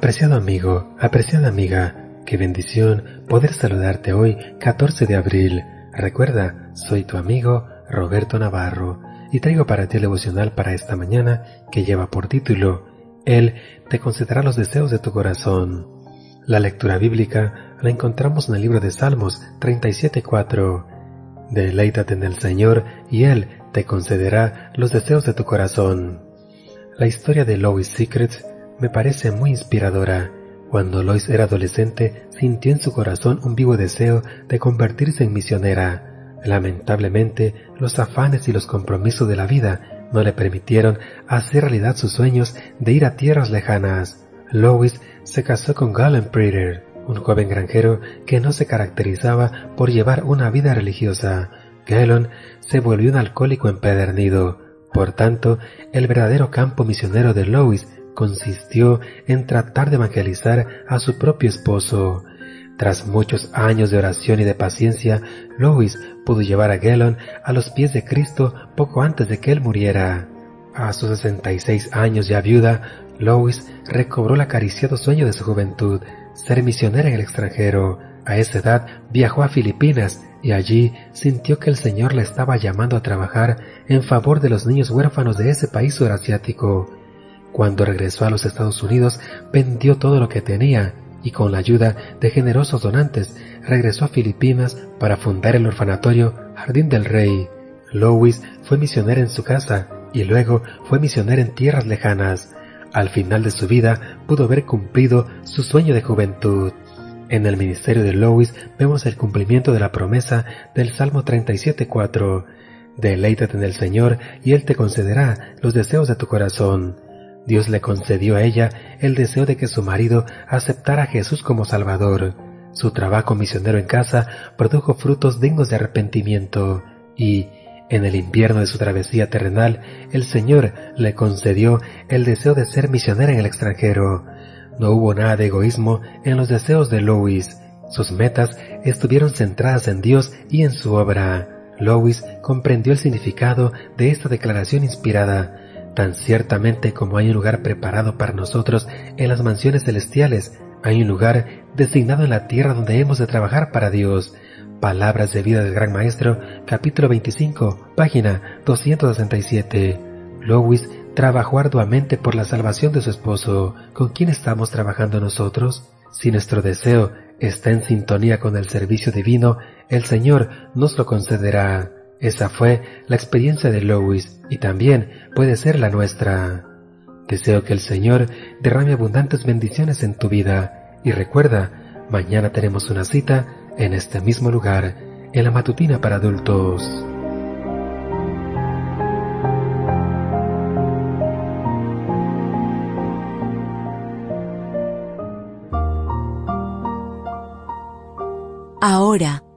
Apreciado amigo, apreciada amiga, qué bendición poder saludarte hoy, 14 de abril. Recuerda, soy tu amigo Roberto Navarro y traigo para ti el devocional para esta mañana que lleva por título Él te concederá los deseos de tu corazón. La lectura bíblica la encontramos en el libro de Salmos 37.4. Deleítate en el Señor y Él te concederá los deseos de tu corazón. La historia de Lois Secrets me parece muy inspiradora. Cuando Lois era adolescente, sintió en su corazón un vivo deseo de convertirse en misionera. Lamentablemente, los afanes y los compromisos de la vida no le permitieron hacer realidad sus sueños de ir a tierras lejanas. Lois se casó con Galen Prater, un joven granjero que no se caracterizaba por llevar una vida religiosa. Galen se volvió un alcohólico empedernido. Por tanto, el verdadero campo misionero de Lois consistió en tratar de evangelizar a su propio esposo. Tras muchos años de oración y de paciencia, Lois pudo llevar a Gellon a los pies de Cristo poco antes de que él muriera. A sus 66 años ya viuda, Lois recobró el acariciado sueño de su juventud, ser misionera en el extranjero. A esa edad viajó a Filipinas y allí sintió que el Señor le estaba llamando a trabajar en favor de los niños huérfanos de ese país surasiático. Cuando regresó a los Estados Unidos, vendió todo lo que tenía y con la ayuda de generosos donantes regresó a Filipinas para fundar el orfanatorio Jardín del Rey. Lois fue misionera en su casa y luego fue misionera en tierras lejanas. Al final de su vida pudo haber cumplido su sueño de juventud. En el ministerio de Lois vemos el cumplimiento de la promesa del Salmo 37.4. Deleítate en el Señor y Él te concederá los deseos de tu corazón. Dios le concedió a ella el deseo de que su marido aceptara a Jesús como Salvador. Su trabajo misionero en casa produjo frutos dignos de arrepentimiento y, en el invierno de su travesía terrenal, el Señor le concedió el deseo de ser misionera en el extranjero. No hubo nada de egoísmo en los deseos de Lois. Sus metas estuvieron centradas en Dios y en su obra. Lois comprendió el significado de esta declaración inspirada Tan ciertamente como hay un lugar preparado para nosotros en las mansiones celestiales, hay un lugar designado en la tierra donde hemos de trabajar para Dios. Palabras de vida del Gran Maestro, capítulo 25, página 267. Lois trabajó arduamente por la salvación de su esposo. ¿Con quién estamos trabajando nosotros? Si nuestro deseo está en sintonía con el servicio divino, el Señor nos lo concederá. Esa fue la experiencia de Lois y también puede ser la nuestra. Deseo que el Señor derrame abundantes bendiciones en tu vida y recuerda, mañana tenemos una cita en este mismo lugar, en la matutina para adultos. Ahora